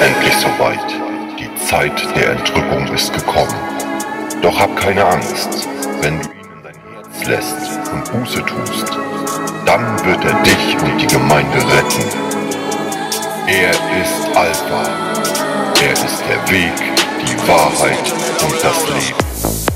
endlich soweit. Die Zeit der Entrückung ist gekommen. Doch hab keine Angst, wenn du ihn in dein Herz lässt und Buße tust, dann wird er dich und die Gemeinde retten. Er ist Alpha. Er ist der Weg, die Wahrheit und das Leben.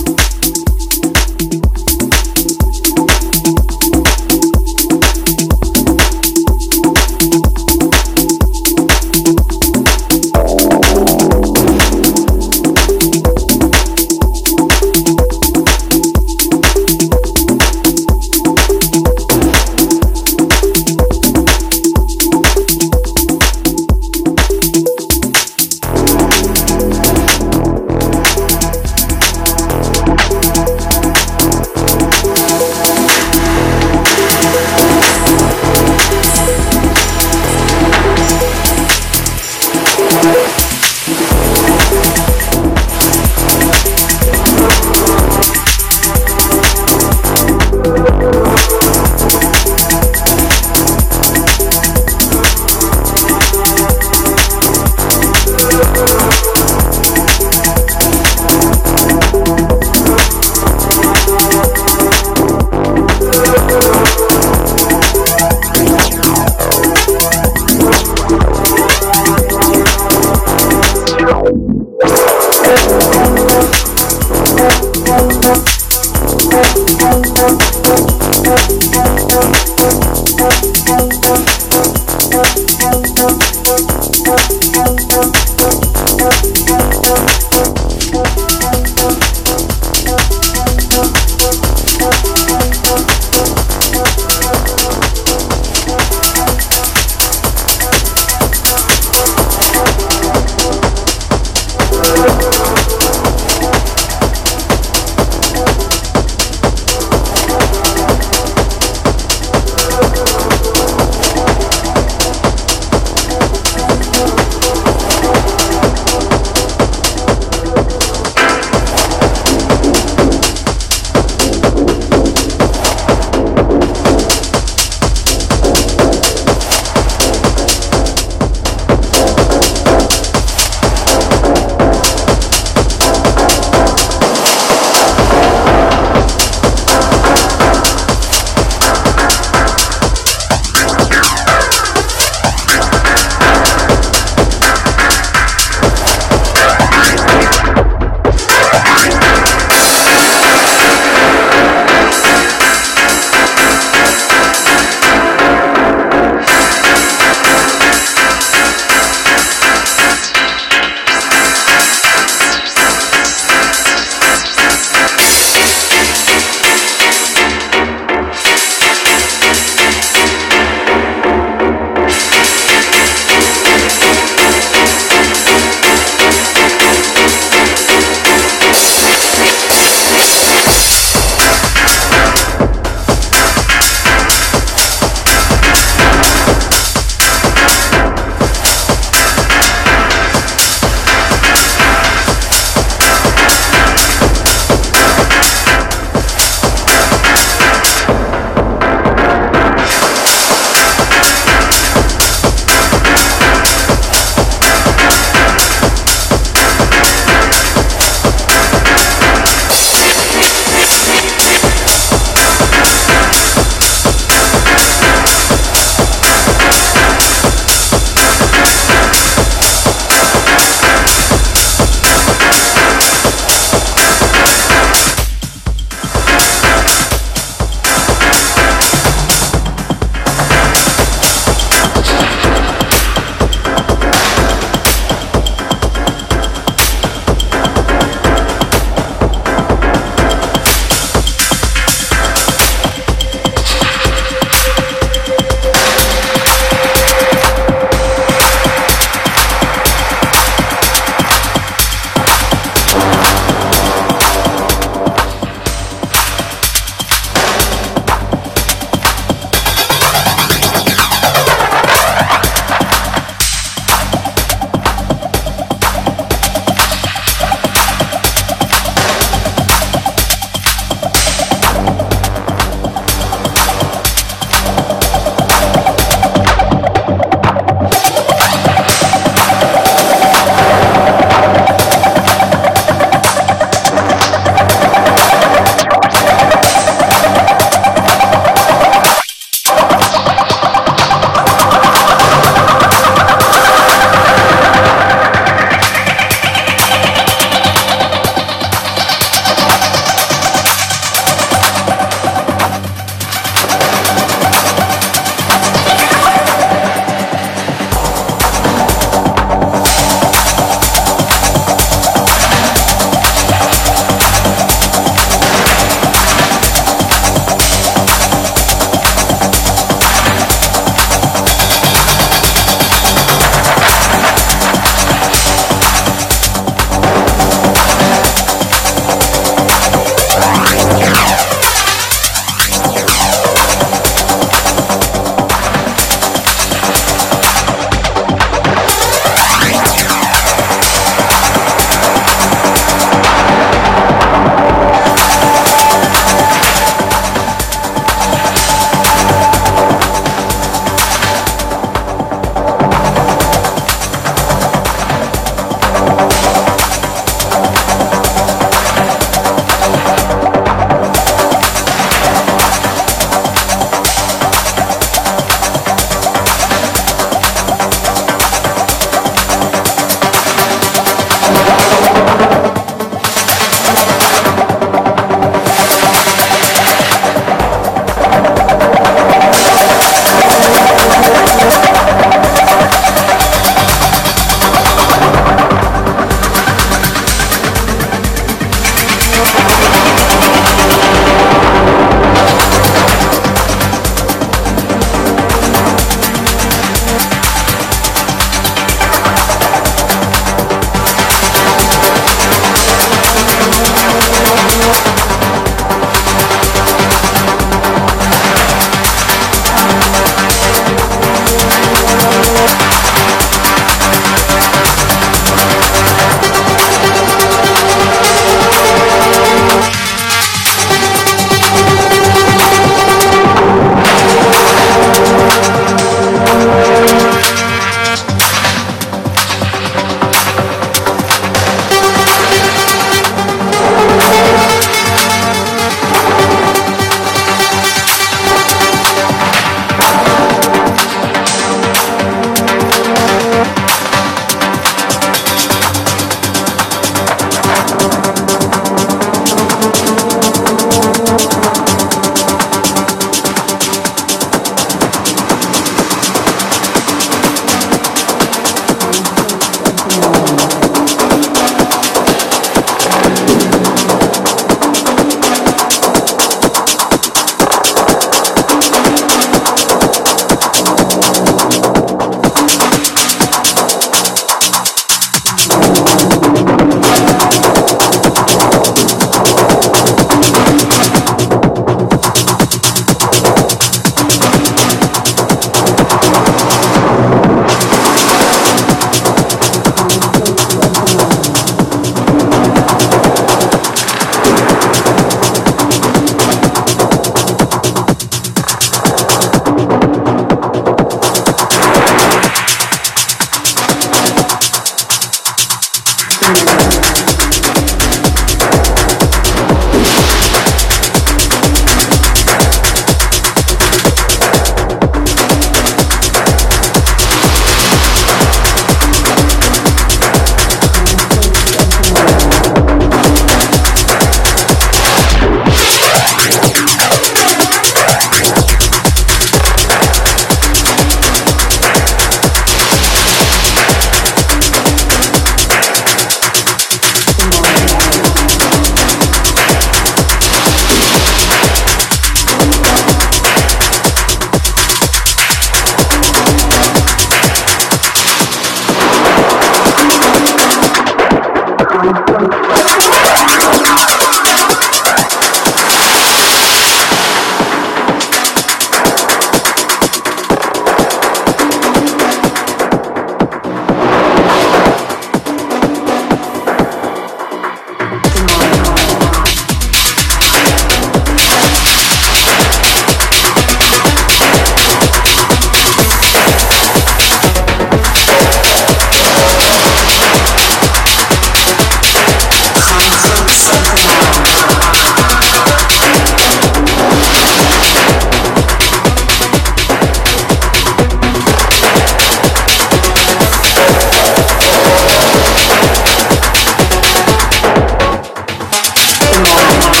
on.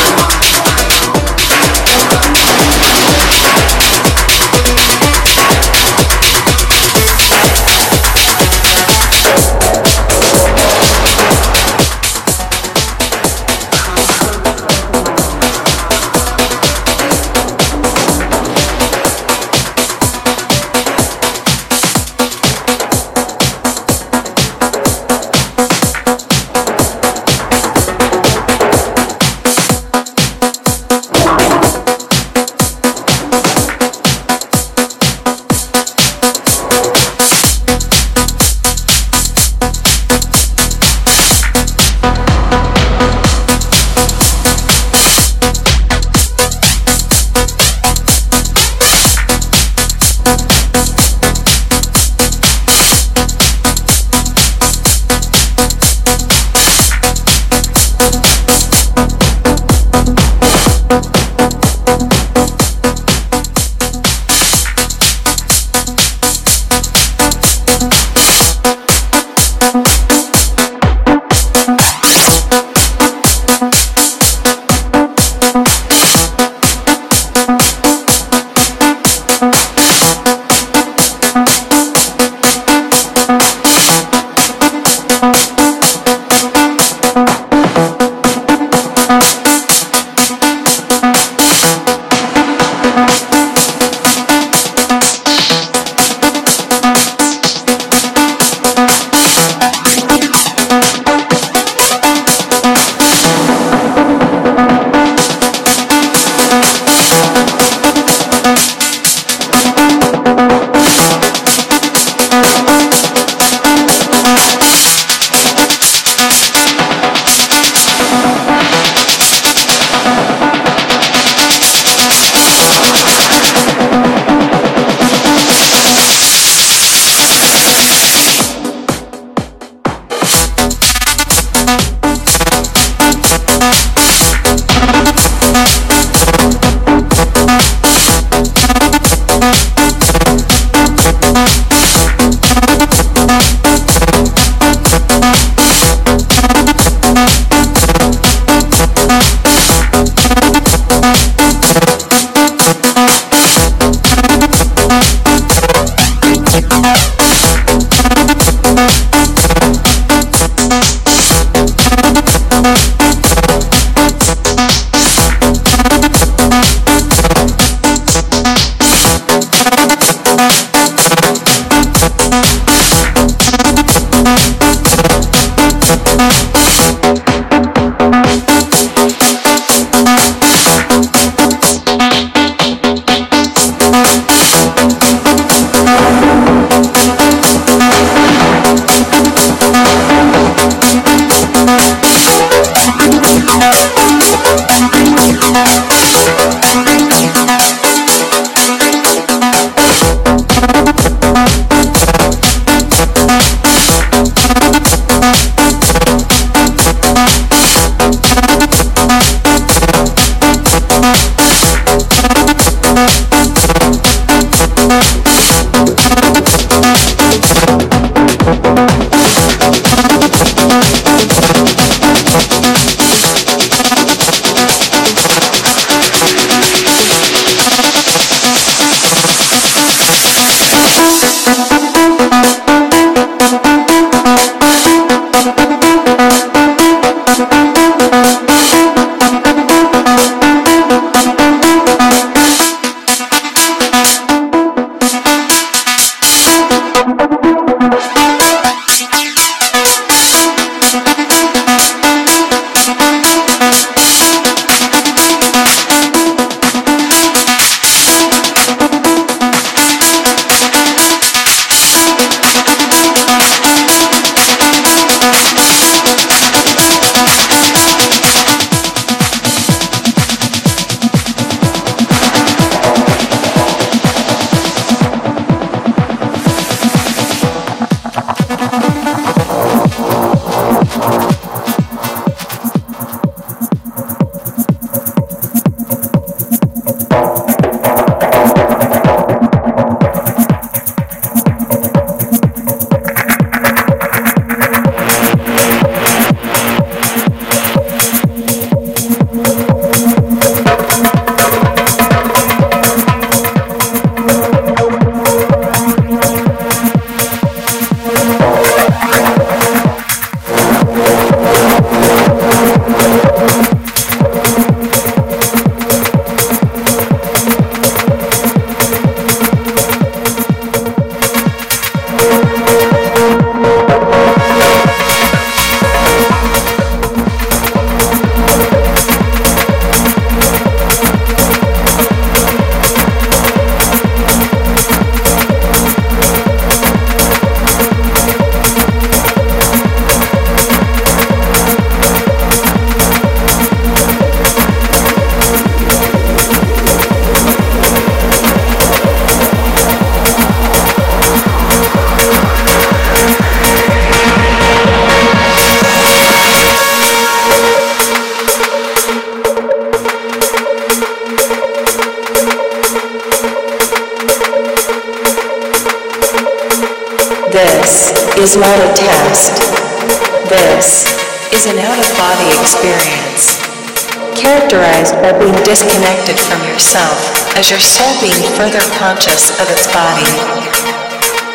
Of its body.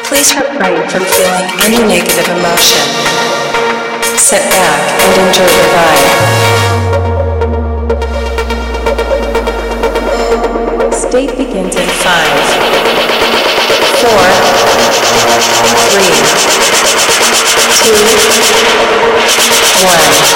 Please refrain from feeling any negative emotion. Sit back and enjoy the ride. State begins in five, four, three, two, one.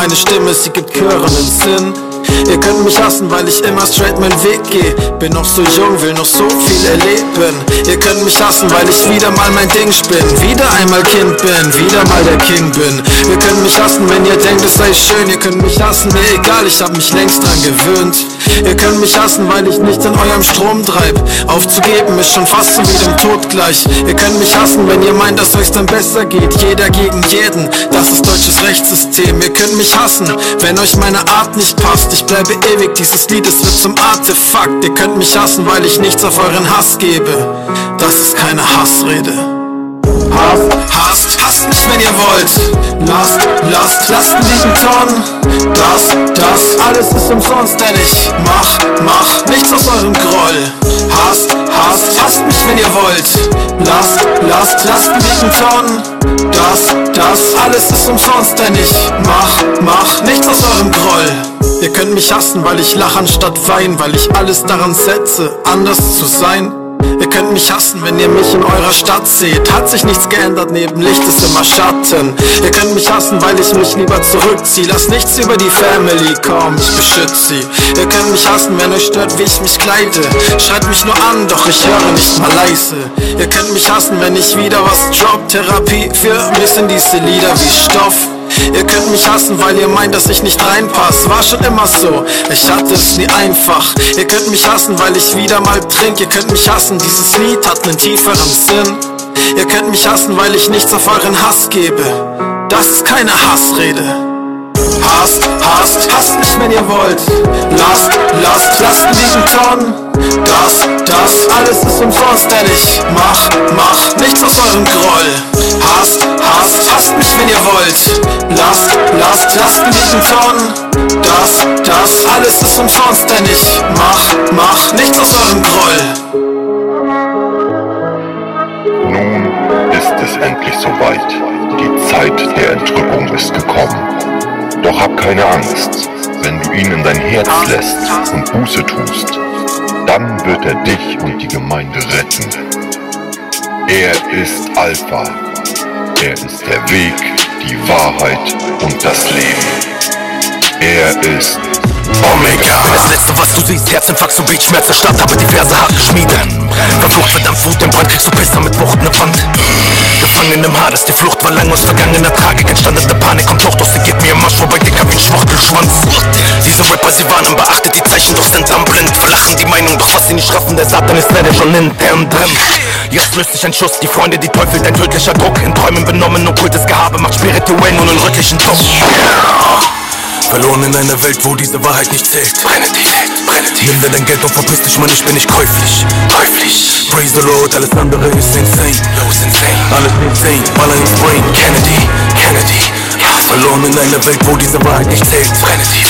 meine Stimme, sie gibt klirrenden Sinn. Ihr könnt mich hassen, weil ich immer straight meinen Weg gehe. Bin noch so jung, will noch so viel erleben. Ihr könnt mich hassen, weil ich wieder mal mein Ding spinn. Wieder einmal Kind bin, wieder mal der King bin. Ihr könnt mich hassen, wenn ihr denkt, es sei schön. Ihr könnt mich hassen, mir egal, ich hab mich längst dran gewöhnt. Ihr könnt mich hassen, weil ich nichts in eurem Strom treib. Aufzugeben ist schon fast so wie dem Tod gleich. Ihr könnt mich hassen, wenn ihr meint, dass euch's dann besser geht. Jeder gegen jeden, das ist deutsches Rechtssystem. Ihr könnt mich hassen, wenn euch meine Art nicht passt. Ich bleibe ewig, dieses Lied, es wird zum Artefakt. Ihr könnt mich hassen, weil ich nichts auf euren Hass gebe. Das ist keine Hassrede. Hass, hasst, hasst mich, wenn ihr wollt. Lasst, lasst, lasst liegen Tonnen. Das, das, alles ist umsonst, denn ich mach, mach nichts aus eurem Groll. Hasst, hasst, hasst mich, wenn ihr wollt. Lasst, lasst, lasst liegen Tonnen. Das, das, alles ist umsonst, denn ich mach, mach nichts aus eurem Groll. Ihr könnt mich hassen, weil ich lach anstatt wein, weil ich alles daran setze, anders zu sein. Könnt mich hassen, wenn ihr mich in eurer Stadt seht. Hat sich nichts geändert, neben Licht ist immer Schatten. Ihr könnt mich hassen, weil ich mich lieber zurückziehe. Lass nichts über die Family kommen, ich beschütze sie. Ihr könnt mich hassen, wenn euch stört, wie ich mich kleide. Schreit mich nur an, doch ich höre nicht mal leise. Ihr könnt mich hassen, wenn ich wieder was drop. Therapie für mich sind diese Lieder wie Stoff. Ihr könnt mich hassen, weil ihr meint, dass ich nicht reinpass. War schon immer so, ich hatte es nie einfach. Ihr könnt mich hassen, weil ich wieder mal trink. Ihr könnt mich hassen, dieses Lied hat einen tieferen Sinn. Ihr könnt mich hassen, weil ich nichts auf euren Hass gebe. Das ist keine Hassrede. Hasst, hasst, hasst mich, wenn ihr wollt. Lasst, lasst, lasst liegen Tonnen. Das, das, alles ist umsonst, denn ich mach, mach nichts aus eurem Groll. Hasst, hasst, hasst mich, wenn ihr wollt. Lasst, lasst, lasst liegen Tonnen. Das, das, alles ist umsonst, denn ich mach, mach nichts aus eurem Groll. Nun ist es endlich soweit. Die Zeit der Entrückung ist gekommen. Doch hab keine Angst. Wenn du ihn in dein Herz lässt und Buße tust, dann wird er dich und die Gemeinde retten. Er ist Alpha. Er ist der Weg, die Wahrheit und das Leben. Er ist Omega. Das letzte, was du siehst, Herzinfarkt, so Beat, Schmerz der Stadt, aber die Verse hart geschmiedet. Verflucht, verdammt, Wut im Brand, kriegst du Pisser mit Wucht ne Wand. Gefangen im Hades, die Flucht war lang aus vergangener Tragik, entstandene Panik kommt hoch, doch sie geht mir im Marsch vorbei, dicker wie ein Schwuchtelschwanz. Diese Rapper, sie warnen, beachtet die Zeichen, doch sind am blind, verlachen die Meinung, doch was sie nicht raffen, der Satan ist leider schon intern drin. Jetzt löst sich ein Schuss, die Freunde, die Teufel, dein tödlicher Druck, in Träumen benommen, okkultes Gehabe, macht spirituell nun einen rötlichen Druck. Verloren in einer Welt, wo diese Wahrheit nicht zählt. Brenne die, brenne die. Nimm dir dein Geld und verpiss dich, Mann, ich bin nicht käuflich. Käuflich. Praise the Lord, alles andere ist insane. Ist insane. Alles insane. Baller ins Brain. Kennedy, Kennedy. Verloren in einer Welt, wo diese Wahrheit nicht zählt. Brenne die.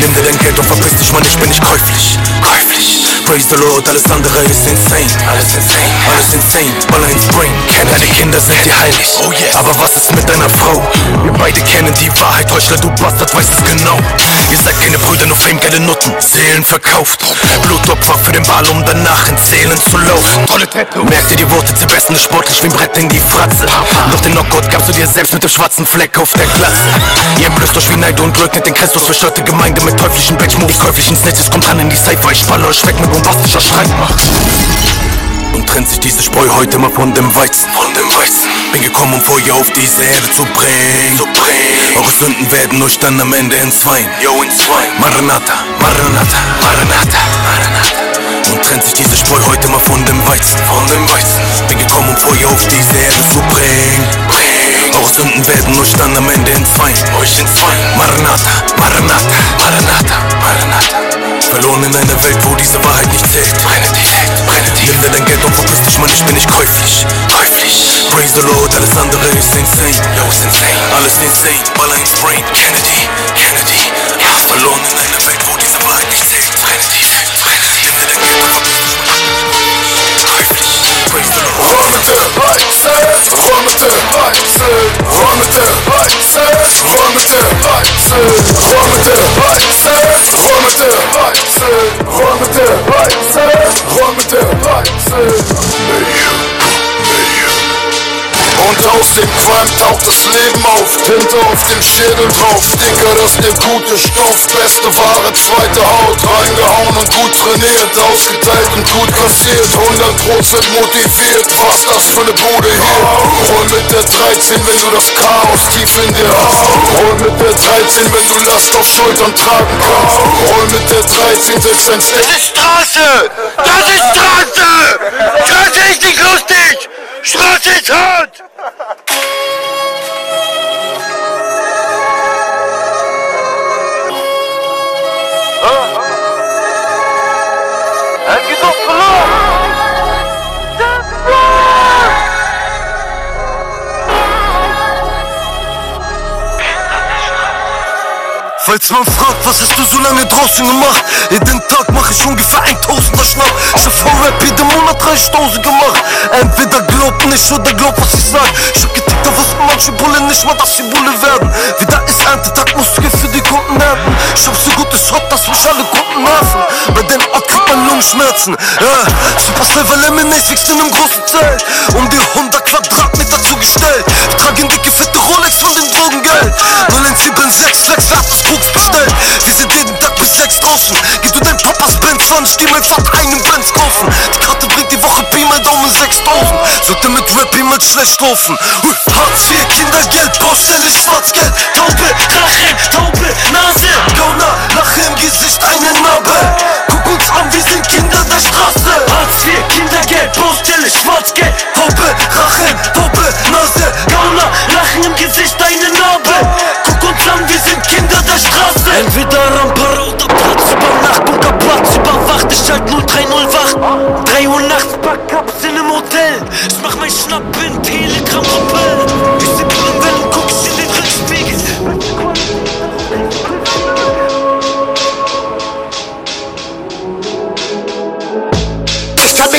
Nimm dir dein Geld und verpiss dich, Mann, ich bin nicht käuflich. Käuflich. Praise the Lord, alles andere ist insane. Alles insane. Alles insane. Baller ins Brain. Deine Kinder sind dir heilig. Oh yeah. Aber was ist mit deiner Frau? Wir beide kennen die Wahrheit, Heuchler, du Bastard, weißt es genau. Ihr seid keine Brüder, nur Fame, geile Nutten, Seelen verkauft. Blutopfer für den Ball, um danach in Zählen zu laufen. Tolle Tattoo. Merkt ihr die Worte, zerbesten sportlich wie ein Brett in die Fratze. Doch den Knockout gabst du dir selbst mit dem schwarzen Fleck auf der Glatze. Ihr entblößt euch wie Neid und leugnet den Christus, verstörte Gemeinde mit teuflischen Benchmoves, käuflichen Snitches, kommt ran in die Cypher, ich spalle euch weg mit bombastischer Streitmacht. Und trennt sich diese Spreu heute mal von dem Weizen, von dem Weizen. Bin gekommen, um Feuer auf diese Erde zu bringen, zu bringen. Eure Sünden werden euch dann am Ende entzweien. Yo, entzweien. Maranatha, Maranatha, Maranatha, Maranatha. Und trennt sich diese Spreu heute mal von dem Weizen, von dem Weizen. Bin gekommen, um Feuer auf diese Erde zu bringen, bringen. Eure Sünden werden euch dann am Ende entzweien, euch entzweien. Maranatha, Maranatha, Maranatha, Maranatha. Verloren in einer Welt, wo diese Wahrheit nicht zählt. Brenne die, brenne die. Nimm dir dein Geld und verpiss dich, Mann, ich bin nicht käuflich. Käuflich. Praise the Lord, alles andere ist insane. Ist insane. Alles insane. Baller ins Brain. Kennedy, Kennedy. Ja. Verloren in einer Welt, wo diese Wahrheit nicht zählt. Hayser, Rometer, Hayser, Rometer, Hayser, Rometer, Hayser, Rometer, Hayser, Rometer, Hayser, Rometer, Hayser, Rometer, Hayser, Rometer, Hayser, Und aus dem Qualm taucht das Leben auf. Tinte auf dem Schädel drauf, Dicker, das der gute Stoff. Beste Ware, zweite Haut, reingehauen und gut trainiert. Ausgeteilt und gut kassiert, 100% motiviert. Was das für ne Bude hier? Roll mit der 13, wenn du das Chaos tief in dir hast. Roll mit der 13, wenn du Last auf Schultern tragen kannst. Roll mit der 13, setz ein Step. Das ist Straße! Das ist Straße! Straße ist nicht lustig! Straße ist hart! Ha ha ha! Falls man fragt, was hast du so lange draußen gemacht? Jeden Tag mach ich ungefähr 1000er Schnapp. Ich hab vor Rap jeden Monat 30.000 gemacht. Entweder glaubt nicht oder glaubt, was ich sag. Ich hab da wussten manche Bullen nicht mal, dass sie Bulle werden. Wieder ist Erntetag, muss ich für die Kunden ernten. Ich hab so gutes Hot, dass mich alle Kunden nerven. Bei dem Ort kriegt man Lungenschmerzen. Ja, Superstar Lemonade wächst in einem großen Zelt. Um die 100 Quadratmeter zugestellt. Wir tragen dicke, fette Rolex von dem Drogengeld. 0176 Flex, hat das Koks bestellt. Wir sind jeden Tag bis 6 draußen. Gib du dein Papas Benz an, ich geh mein Vater einen Benz kaufen. Die Karte bringt die Woche Pi mal Daumen 6000. Sollte mit Rap immer schlecht laufen. Hui, Hartz IV, Kindergeld, Baustelle, Schwarzgeld. Taube, Rache, Taube, Nase. Gauner, Lache im Gesicht, eine Narbe. Guck uns an, wir sind Kinder der Straße. Hartz IV, Kindergeld, Baustelle, Schwarzgeld. Taube, Rache, Taube, Nase. Gauner, Lachen im Gesicht, eine Narbe. Guck uns an, wir sind Kinder der Straße. Entweder Rampara oder Platz über Nacht. Bunker Platz überwacht, ich halt 030 wach. 3 Uhr nachts, Backups in einem Hotel. Ich mach mein Schnapp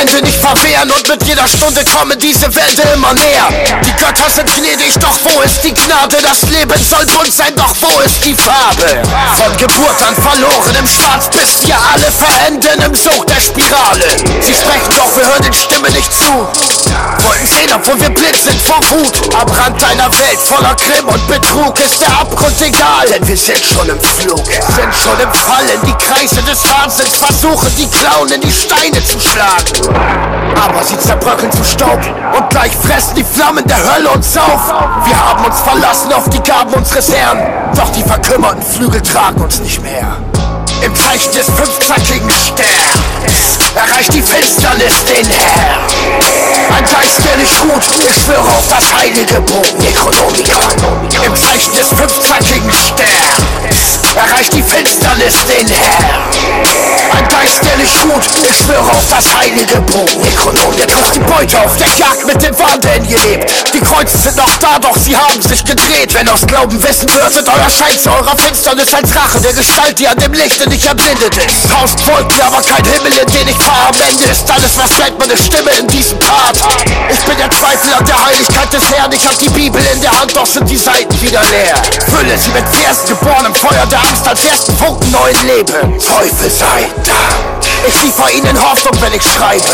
Ende nicht verwehren und mit jeder Stunde kommen diese Wände immer näher. Die Götter sind gnädig, doch wo ist die Gnade? Das Leben soll bunt sein, doch wo ist die Farbe? Von Geburt an verloren im Schwarz, bis wir alle verenden im Sog der Spirale. Sie sprechen doch, wir hören den Stimmen nicht zu. Wollten sehen, obwohl wir blind sind vor Wut. Am Rand einer Welt voller Grimm und Betrug ist der Abgrund egal. Denn wir sind schon im Flug, sind schon im Fallen. Die Kreise des Wahnsinns versuchen, die Klauen in die Steine zu schlagen. Aber sie zerbröckeln zu Staub und gleich fressen die Flammen der Hölle uns auf. Wir haben uns verlassen auf die Gaben unseres Herrn, doch die verkümmerten Flügel tragen uns nicht mehr. Im Zeichen des fünfzackigen Sterns erreicht die Finsternis den Herrn. Ein Geist, der nicht ruht, ich schwöre auf das heilige Buch Necronomicon. Im Zeichen des fünfzackigen Sterns erreicht die Finsternis den Herrn. Ein Geist, der nicht ruht, ich schwöre auf das heilige Buch Necronomicon. Trifft die Beute auf der Jagd mit den Wandern gelebt. Die Kreuze sind noch da, doch sie haben sich gedreht. Wenn aus Glauben wissen würdet, euer Schein zu eurer Finsternis als Rache der Gestalt, die an dem Lichte nicht erblindet ist. Tausend Wolken, aber kein Himmel, in den ich fahre. Am Ende ist alles, was bleibt, meine Stimme in diesem Part. Ich bin der Zweifel an der Heiligkeit des Herrn. Ich hab die Bibel in der Hand, doch sind die Seiten wieder leer. Fülle sie mit Versen geboren im Feuer der Angst als ersten Funken neuen Leben. Teufel sei Dank. Ich liefer ihnen Hoffnung, wenn ich schreibe.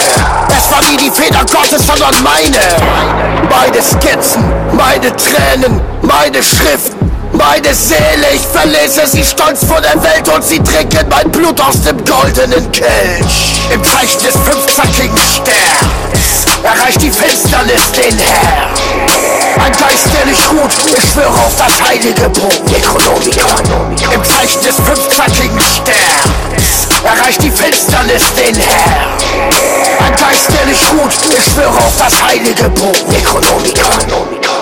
Es war nie die Feder Gottes, sondern meine. Meine Skizzen, meine Tränen, meine Schriften. Meine Seele, ich verlese sie stolz vor der Welt und sie trinken mein Blut aus dem goldenen Kelch. Im Zeichen des fünfzackigen Sterns erreicht die Finsternis den Herrn. Ein Geist, der nicht ruht, ich schwöre auf das heilige Buch Necronomicon. Im Zeichen des fünfzackigen Sterns erreicht die Finsternis den Herrn. Ein Geist, der nicht ruht, ich schwöre auf das heilige Buch Necronomicon.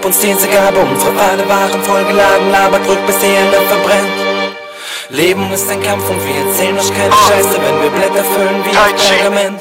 Gab uns diese Gabe, unsere Pfade waren vollgeladen, labert drückt bis die Erde verbrennt. Leben ist ein Kampf und wir erzählen euch keine Scheiße, wenn wir Blätter füllen wie ein Pergament.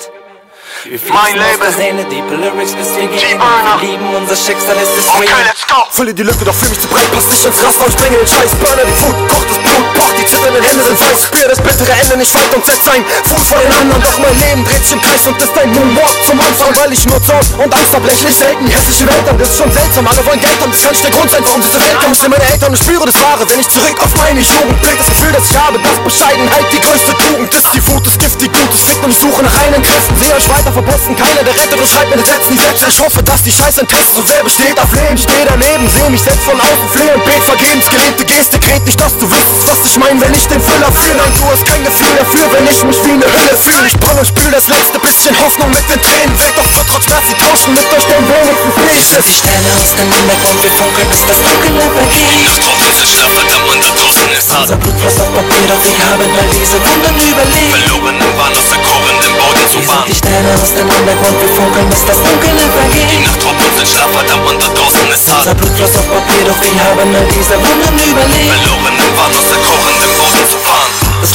Mein Leben. Seele, Deep Lyrics, bis wir gehen. Wir lieben unser Schicksal, ist es okay, let's go. Fülle die Lücke, doch fühl mich zu breit, pass nicht ins Raster und springe den Scheiß. Burner die Food, kocht das Blut, pocht, die zitternden Hände sind weiß. Spür das bittere Ende nicht weit und setz ein Fuß vor den anderen. Doch mein Leben dreht sich im Kreis und ist ein Moonwalk zum Anfang, weil ich nur Zorn und Angst hab. Lächle selten, die hässliche Welt das ist schon seltsam. Alle wollen Geld haben, das kann nicht der Grund sein, warum diese Welt kommt. Ich sehe meine Eltern und spüre das Wahre, wenn ich zurück auf meine Jugend blick. Das Gefühl, das ich habe, dass Bescheidenheit die größte Tugend ist. Die Wut ist Gift, die Gutes fickt und ich suche nach reinen Kräften. Sehe euch weiter verposten, keiner der rettet und schreibt mir Sätze, die Sätze. Ich hoffe, dass die Scheißinteresse so sehr besteht auf Leben. Steh daneben, seh mich selbst von außen, flehe und bet vergebens. Gelebte Geste, kret nicht, dass du wüsstest, was ich mein, wenn ich den Füller fühle. Nein, du hast kein Gefühl dafür, wenn ich mich wie eine Hülle fühle. Ich brauche und spül das letzte bisschen Hoffnung mit den Tränen weg. Doch wird trotz sie tauschen mit euch den wenigsten Wir sind die Sterne aus dem Untergrund, wir funkeln, bis das Dunkel vergeht. Nacht drauf ist es Schlaf, verdammt, und da draußen ist hart. Unser Blut floss auf Papier, doch wir haben all diese Wunden überlebt. Verloren im aus der kochenden Boden zu fahren. die Sterne aus dem Untergrund, wir funkeln, bis das Dunkel Die vergeht. Nacht drauf ist es Schlaf, verdammt, und da draußen ist hart. Unser Blut floss auf Papier, doch wir haben all diese Wunden überlebt. Verloren im Wahn aus der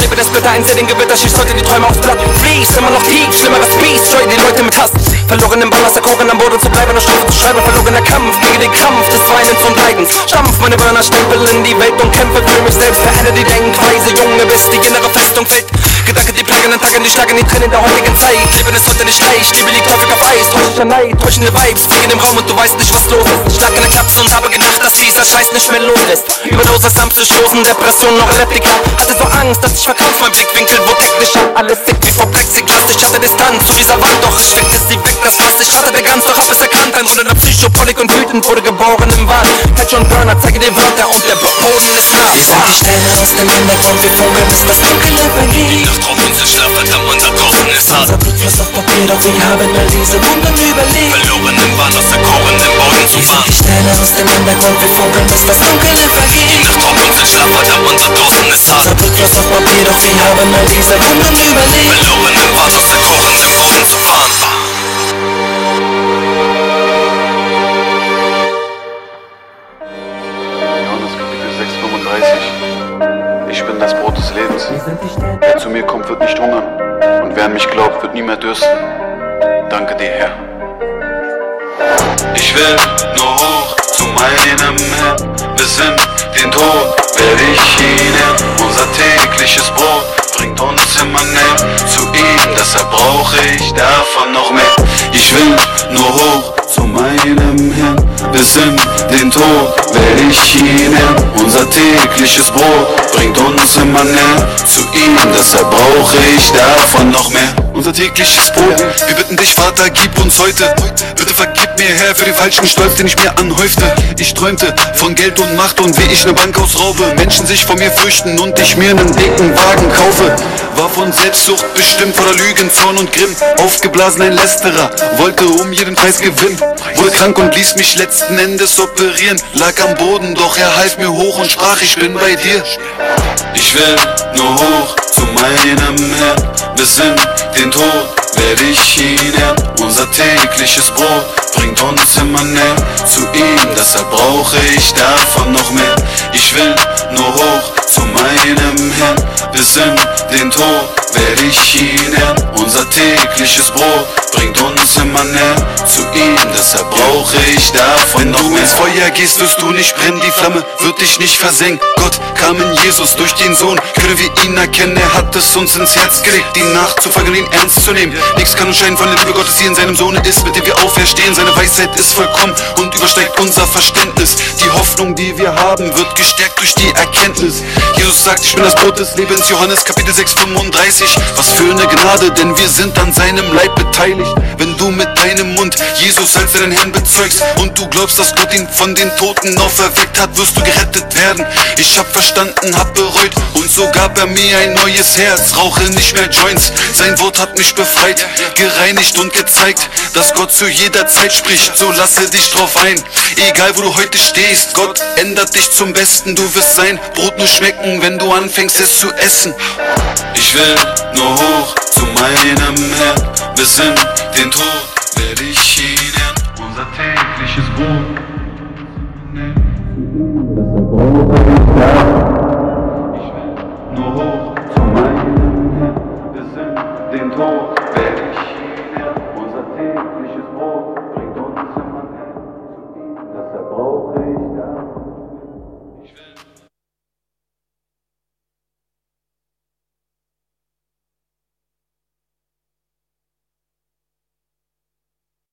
fahren. Das Bitter, ein Gewitter, schießt heute die Träume aufs Blatt. Fließt immer noch tief, schlimmeres Biest, scheu die Leute mit Hass. Verloren im Ball aus der Kochen am Boden zu bleiben und Strophe zu schreiben. Verlorener Kampf gegen den Krampf des Weinens und Leidens. Stampf meine Burner, Stempel in die Welt und kämpfe für mich selbst. Verändere die Denkweise, Junge, bis die innere Festung fällt. Gedanke, die plagen den Tag die schlagen die Tränen der heutigen Zeit. Leben ist heute nicht leicht, Liebe liegt häufig auf Eis. Täuscher Neid, täuschende Vibes, fliegen im Raum und du weißt nicht, was los ist. Schlag in der Klaps und habe gedacht, dass dieser Scheiß nicht mehr loslässt. Überdosis am Psychosen, Depression, noch Epileptika. Hatte so Angst, dass ich verkrampf, mein Blickwinkel wurde technischer. Alles dick wie vor Plexiglas, ich hatte Distanz zu dieser Wand, doch ich steckte sie weg, das was ich hatte, der ganz, doch hab es erkannt. Ein runder Psychopolik und wütend wurde geboren im Wahn. Catch und Burner, zeige dir Wörter und der Boden ist nah. Wir sind die Sterne aus dem Untergrund, wir funkeln, bis das Dunkel Die vergeht. Nacht drauf ist es Schlaf, verdammt, da draußen ist hart. Unser Blut floss auf Papier, doch wir haben all diese Wunden überlebt. Verloren im Wahn aus der kochenden Boden zu Wir sind die Sterne aus dem Untergrund, wir funkeln, bis das Dunkel Die vergeht. Nacht drauf ist es Schlaf, verdammt, da draußen ist hart. Unser Blut floss auf Papier, doch wir haben all diese Wunden überlebt. Verloren im Wahn aus der kochenden Boden zu fahren. Wer zu mir kommt, wird nicht hungern. Und wer an mich glaubt, wird nie mehr dürsten. Danke dir, Herr. Ich will nur hoch zu meinem Herrn. Bis in den Tod werde ich ihn ehren. Unser tägliches Brot bringt uns immer näher zu ihm. Deshalb brauche ich davon noch mehr. Ich will nur hoch meinem Herrn. Bis in den Tod werde ich ihn ehren. Unser tägliches Brot bringt uns immer näher zu ihm. Deshalb brauche ich davon noch mehr. Unser tägliches Brot. Wir bitten dich, Vater, gib uns heute. Bitte vergib mir, Herr, für den falschen Stolz, den ich mir anhäufte. Ich träumte von Geld und Macht und wie ich eine Bank ausraube. Menschen sich vor mir fürchten und ich mir einen dicken Wagen kaufe. War von Selbstsucht bestimmt, voller Lügen, Zorn und Grimm. Aufgeblasen ein Lästerer, wollte um jeden Preis gewinnen. Wurde krank und ließ mich letzten Endes operieren. Lag am Boden, doch er half mir hoch und sprach, ich bin bei dir. Ich will nur hoch meinem Herrn, bis in den Tod werde ich ihn ehren. Unser tägliches Brot bringt uns immer näher zu ihm, deshalb brauche ich davon noch mehr. Ich will nur hoch zu meinem Herrn, bis in den Tod werde ich ihn ehren. Unser tägliches Brot bringt uns immer näher zu ihm, deshalb brauche ich davon noch mehr. Wenn du ins Feuer gehst, wirst du nicht brennen, die Flamme wird dich nicht versenken. Gott kam in Jesus durch den Sohn, können wir ihn erkennen, er hat es uns ins Herz gelegt, ihn nachzufolgen, ihn ernst zu nehmen. Nichts kann uns scheiden von der Liebe Gottes, die in seinem Sohne ist, mit dem wir auferstehen. Seine Weisheit ist vollkommen und übersteigt unser Verständnis. Die Hoffnung, die wir haben, wird gestärkt durch die Erkenntnis. Jesus sagt, ich bin das Brot des Lebens, Johannes Kapitel 6, 35. Was für eine Gnade, denn wir sind an seinem Leib beteiligt. Wenn du mit deinem Mund Jesus als deinen Herrn bezeugst und du glaubst, dass Gott ihn von den Toten auferweckt hat, wirst du gerettet werden. Ich hab verstanden, hab bereut und so gab er mir ein neues Herz. Rauche nicht mehr Joints, sein Wort hat mich befreit, Wahrheit gereinigt und gezeigt, dass Gott zu jeder Zeit spricht. So lasse dich drauf ein, egal wo du heute stehst. Gott ändert dich zum Besten. Du wirst sein Brot nur schmecken, wenn du anfängst es zu essen. Ich will nur hoch zu meinem Herrn, bis in den Tod werde ich ihn ehren. Unser tägliches Brot. Dass er Brot